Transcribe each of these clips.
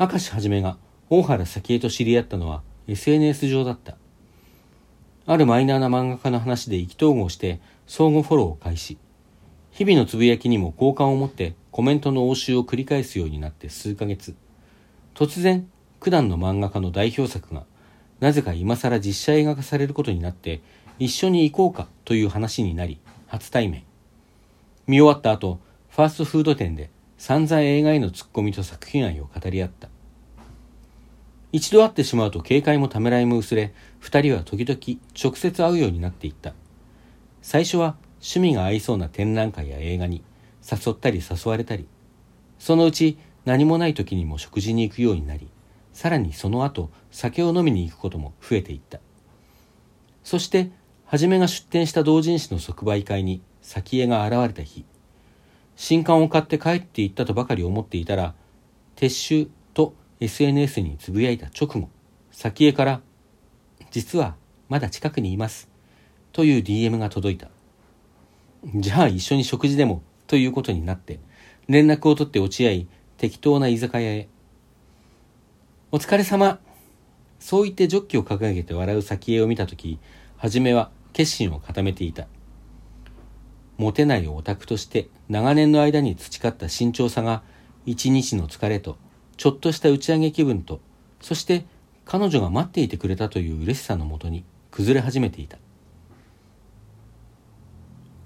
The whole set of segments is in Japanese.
明石はじめが大原早恵と知り合ったのは SNS 上だった。あるマイナーな漫画家の話で意気投合して相互フォローを開始。日々のつぶやきにも好感を持ってコメントの応酬を繰り返すようになって数ヶ月。突然、九段の漫画家の代表作が、なぜか今更実写映画化されることになって、一緒に行こうかという話になり、初対面。見終わった後、ファーストフード店で散々映画へのツッコミと作品愛を語り合った。一度会ってしまうと警戒もためらいも薄れ、二人は時々直接会うようになっていった。最初は趣味が合いそうな展覧会や映画に誘ったり誘われたり、そのうち何もない時にも食事に行くようになり、さらにその後酒を飲みに行くことも増えていった。そして、はじめが出店した同人誌の即売会に先江が現れた日、新刊を買って帰って行ったとばかり思っていたら、撤収と SNS につぶやいた直後、先江から、実はまだ近くにいます。という DM が届いた。じゃあ一緒に食事でもということになって、連絡を取って落ち合い、適当な居酒屋へ。お疲れ様。そう言ってジョッキを掲げて笑う先江を見たとき、はじめは決心を固めていた。モテないオタクとして長年の間に培った慎重さが一日の疲れとちょっとした打ち上げ気分とそして彼女が待っていてくれたという嬉しさのもとに崩れ始めていた。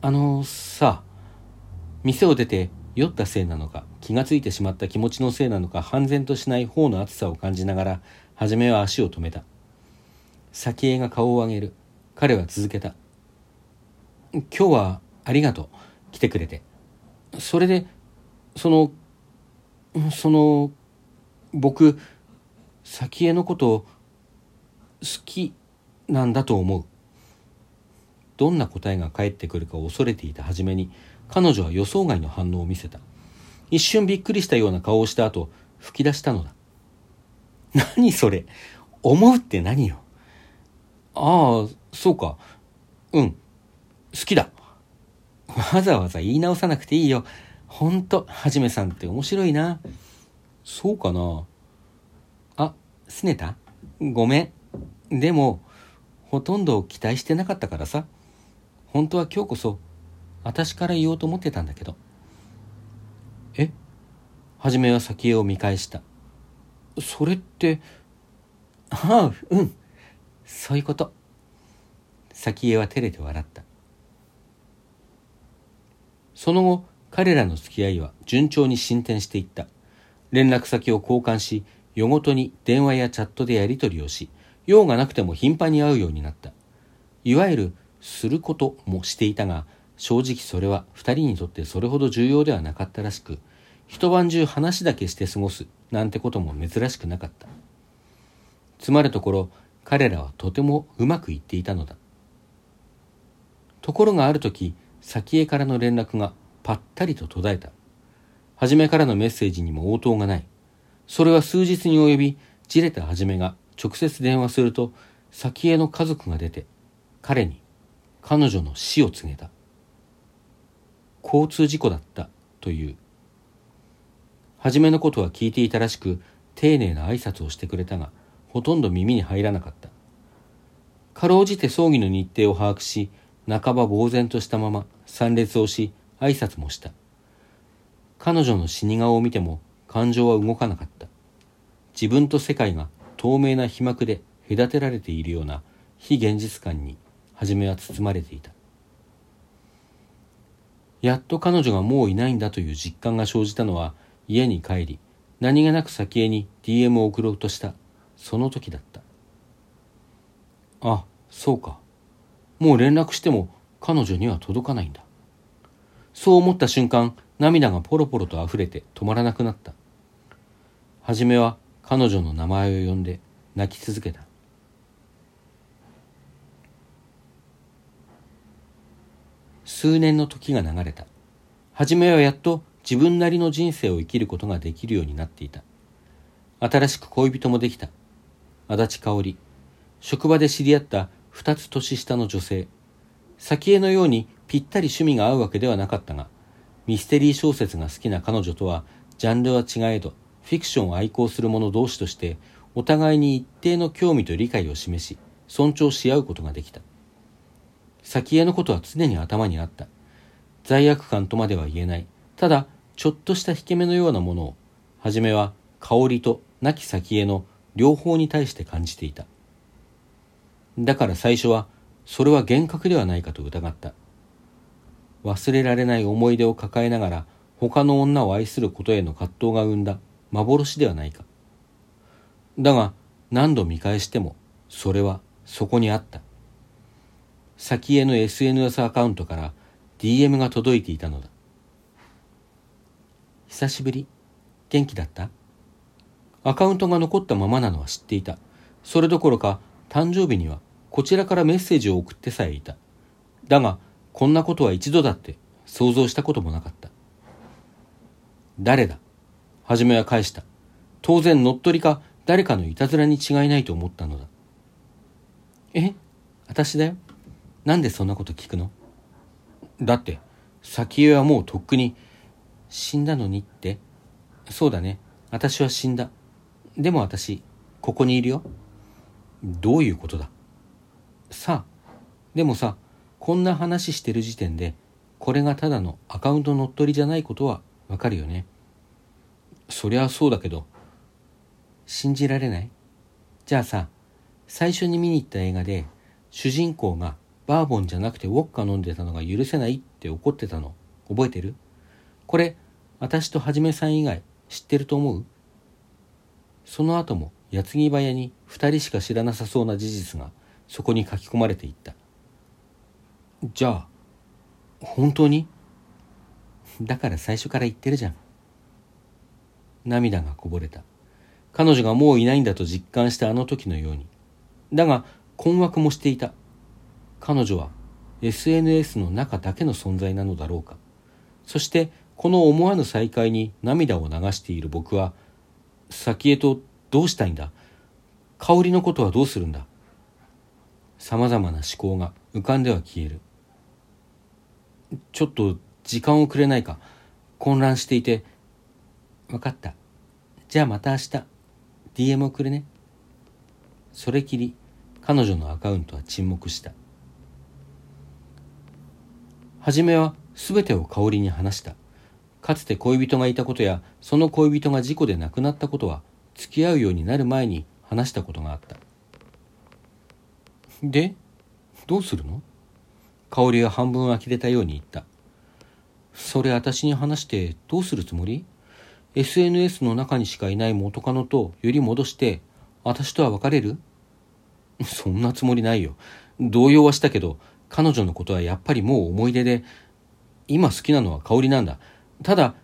あのさ店を出て酔ったせいなのか気がついてしまった気持ちのせいなのか半然としない方の熱さを感じながら初めは足を止めた。先へが顔を上げる。彼は続けた。今日はありがとう。来てくれて。それでそのその僕先へのこと好きなんだと思う。どんな答えが返ってくるか恐れていた初めに彼女は予想外の反応を見せた。一瞬びっくりしたような顔をした後吹き出したのだ。何それ？思うって何よ？ああそうか。うん。好きだ。わざわざ言い直さなくていいよ。ほんと、はじめさんって面白いな。そうかな。あ、すねた？ごめん。でも、ほとんど期待してなかったからさ。本当は今日こそ、私から言おうと思ってたんだけど。え？はじめは先へを見返した。それって、ああ、うん。そういうこと。先へは照れて笑った。その後、彼らの付き合いは順調に進展していった。連絡先を交換し、夜ごとに電話やチャットでやり取りをし、用がなくても頻繁に会うようになった。いわゆる、することもしていたが、正直それは二人にとってそれほど重要ではなかったらしく、一晩中話だけして過ごすなんてことも珍しくなかった。つまるところ、彼らはとてもうまくいっていたのだ。ところがある時、先へからの連絡がぱったりと途絶えた。初めからのメッセージにも応答がない。それは数日に及び、じれた初めが直接電話すると、先への家族が出て、彼に彼女の死を告げた。交通事故だったという。初めのことは聞いていたらしく、丁寧な挨拶をしてくれたが、ほとんど耳に入らなかった。かろうじて葬儀の日程を把握し、半ば呆然としたまま参列をし挨拶もした。彼女の死に顔を見ても感情は動かなかった。自分と世界が透明な皮膜で隔てられているような非現実感に初めは包まれていた。やっと彼女がもういないんだという実感が生じたのは家に帰り何気なく先へに DM を送ろうとしたその時だった。あそうか。もう連絡しても彼女には届かないんだ。そう思った瞬間、涙がポロポロと溢れて止まらなくなった。はじめは彼女の名前を呼んで泣き続けた。数年の時が流れた。はじめはやっと自分なりの人生を生きることができるようになっていた。新しく恋人もできた。足立香織。職場で知り合った二つ年下の女性。先へのようにぴったり趣味が合うわけではなかったが、ミステリー小説が好きな彼女とは、ジャンルは違えど、フィクションを愛好する者同士としてお互いに一定の興味と理解を示し尊重し合うことができた。先へのことは常に頭にあった。罪悪感とまでは言えない。ただちょっとした引け目のようなものを初めは香りと亡き先への両方に対して感じていた。だから最初はそれは幻覚ではないかと疑った。忘れられない思い出を抱えながら他の女を愛することへの葛藤が生んだ幻ではないか。だが何度見返してもそれはそこにあった。先への SNS アカウントから DM が届いていたのだ。久しぶり。元気だった？アカウントが残ったままなのは知っていた。それどころか誕生日にはこちらからメッセージを送ってさえいた。だがこんなことは一度だって想像したこともなかった。誰だ？はじめは返した。当然乗っ取りか誰かのいたずらに違いないと思ったのだ。え？私だよ。なんでそんなこと聞くの？だって先へはもうとっくに死んだのにって。そうだね。私は死んだ。でも私ここにいるよ。どういうことだ？さあでもさこんな話してる時点でこれがただのアカウント乗っ取りじゃないことはわかるよね。そりゃそうだけど信じられない？じゃあさ最初に見に行った映画で主人公がバーボンじゃなくてウォッカ飲んでたのが許せない？って怒ってたの。覚えてる？これ私とはじめさん以外知ってると思う？その後も矢継ぎ早に二人しか知らなさそうな事実がそこに書き込まれていった。じゃあ本当に？だから最初から言ってるじゃん。涙がこぼれた。彼女がもういないんだと実感したあの時のように。だが困惑もしていた。彼女は SNS の中だけの存在なのだろうか。そしてこの思わぬ再会に涙を流している僕は先へとどうしたいんだ？香りのことはどうするんだ？さまざまな思考が浮かんでは消える。ちょっと時間をくれないか混乱していて分かった。じゃあまた明日 DM をくれね。それきり彼女のアカウントは沈黙した。初めは全てを香りに話した。かつて恋人がいたことやその恋人が事故で亡くなったことは付き合うようになる前に話したことがあった。でどうするの？香りは半分呆れたように言った。それ私に話してどうするつもり？SNS の中にしかいない元カノとより戻して私とは別れる？そんなつもりないよ。動揺はしたけど彼女のことはやっぱりもう思い出で今好きなのは香りなんだ。ただ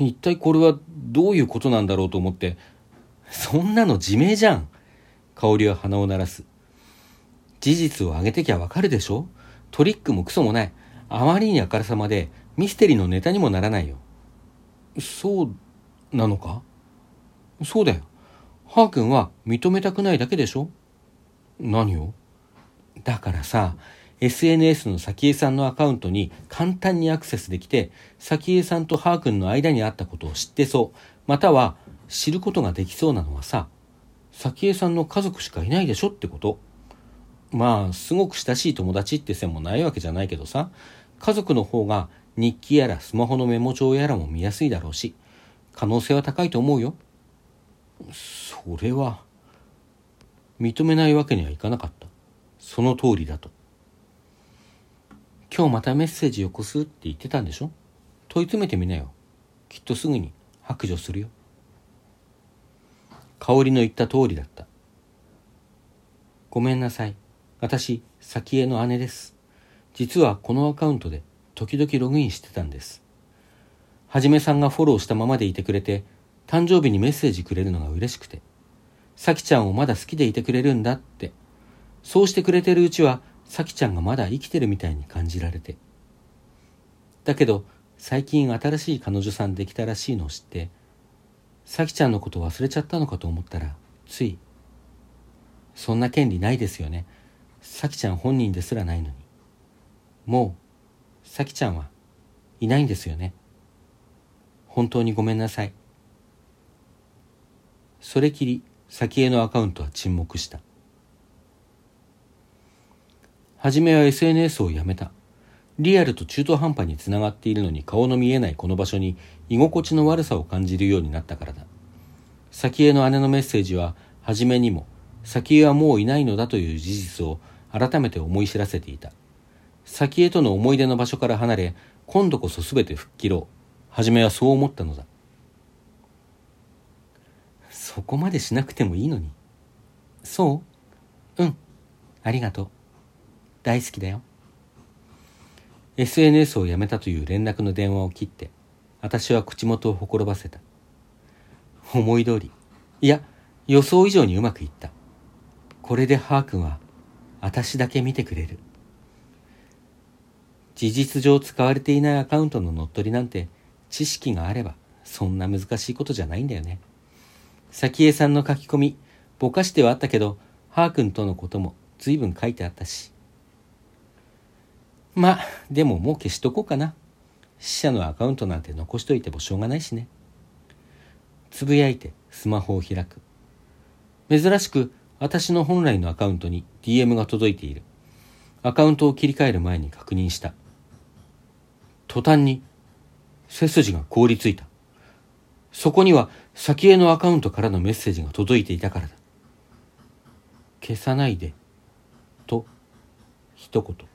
一体これはどういうことなんだろうと思ってそんなの自明じゃん。香りは鼻を鳴らす。事実を上げてきゃわかるでしょ？トリックもクソもない。あまりにあからさまでミステリーのネタにもならないよ。そうなのか？そうだよ。ハー君は認めたくないだけでしょ？何を？だからさ SNS の早紀江さんのアカウントに簡単にアクセスできて早紀江さんとハー君の間にあったことを知ってそう。または知ることができそうなのはさ早紀江さんの家族しかいないでしょってこと？まあすごく親しい友達って線もないわけじゃないけどさ。家族の方が日記やらスマホのメモ帳やらも見やすいだろうし可能性は高いと思うよ。それは認めないわけにはいかなかった。その通りだと。今日またメッセージよこすって言ってたんでしょ？問い詰めてみなよ。きっとすぐに白状するよ。香りの言った通りだった。ごめんなさい。私先への姉です。実はこのアカウントで時々ログインしてたんです。はじめさんがフォローしたままでいてくれて誕生日にメッセージくれるのが嬉しくて。さきちゃんをまだ好きでいてくれるんだって。そうしてくれてるうちはさきちゃんがまだ生きてるみたいに感じられて。だけど最近新しい彼女さんできたらしいのを知ってさきちゃんのこと忘れちゃったのかと思ったらついそんな権利ないですよね。さきちゃん本人ですらないのに。もうさきちゃんはいないんですよね。本当にごめんなさい。それきり先へのアカウントは沈黙した。初めは SNS をやめた。リアルと中途半端につながっているのに顔の見えないこの場所に居心地の悪さを感じるようになったからだ。先への姉のメッセージは初めにも先へはもういないのだという事実を改めて思い知らせていた。先へとの思い出の場所から離れ今度こそ全て吹っ切ろう。初めはそう思ったのだ。そこまでしなくてもいいのに。そう。うん。ありがとう。大好きだよ。SNS をやめたという連絡の電話を切って私は口元をほころばせた。思い通り。いや予想以上にうまくいった。これでハー君は私だけ見てくれる。事実上使われていないアカウントの乗っ取りなんて知識があればそんな難しいことじゃないんだよね。早紀江さんの書き込みぼかしてはあったけどハー君とのことも随分書いてあったし。まあでももう消しとこうかな。死者のアカウントなんて残しといてもしょうがないしね。つぶやいてスマホを開く。珍しく私の本来のアカウントに DM が届いている。アカウントを切り替える前に確認した。途端に背筋が凍りついた。そこには先へのアカウントからのメッセージが届いていたからだ。消さないで。と一言。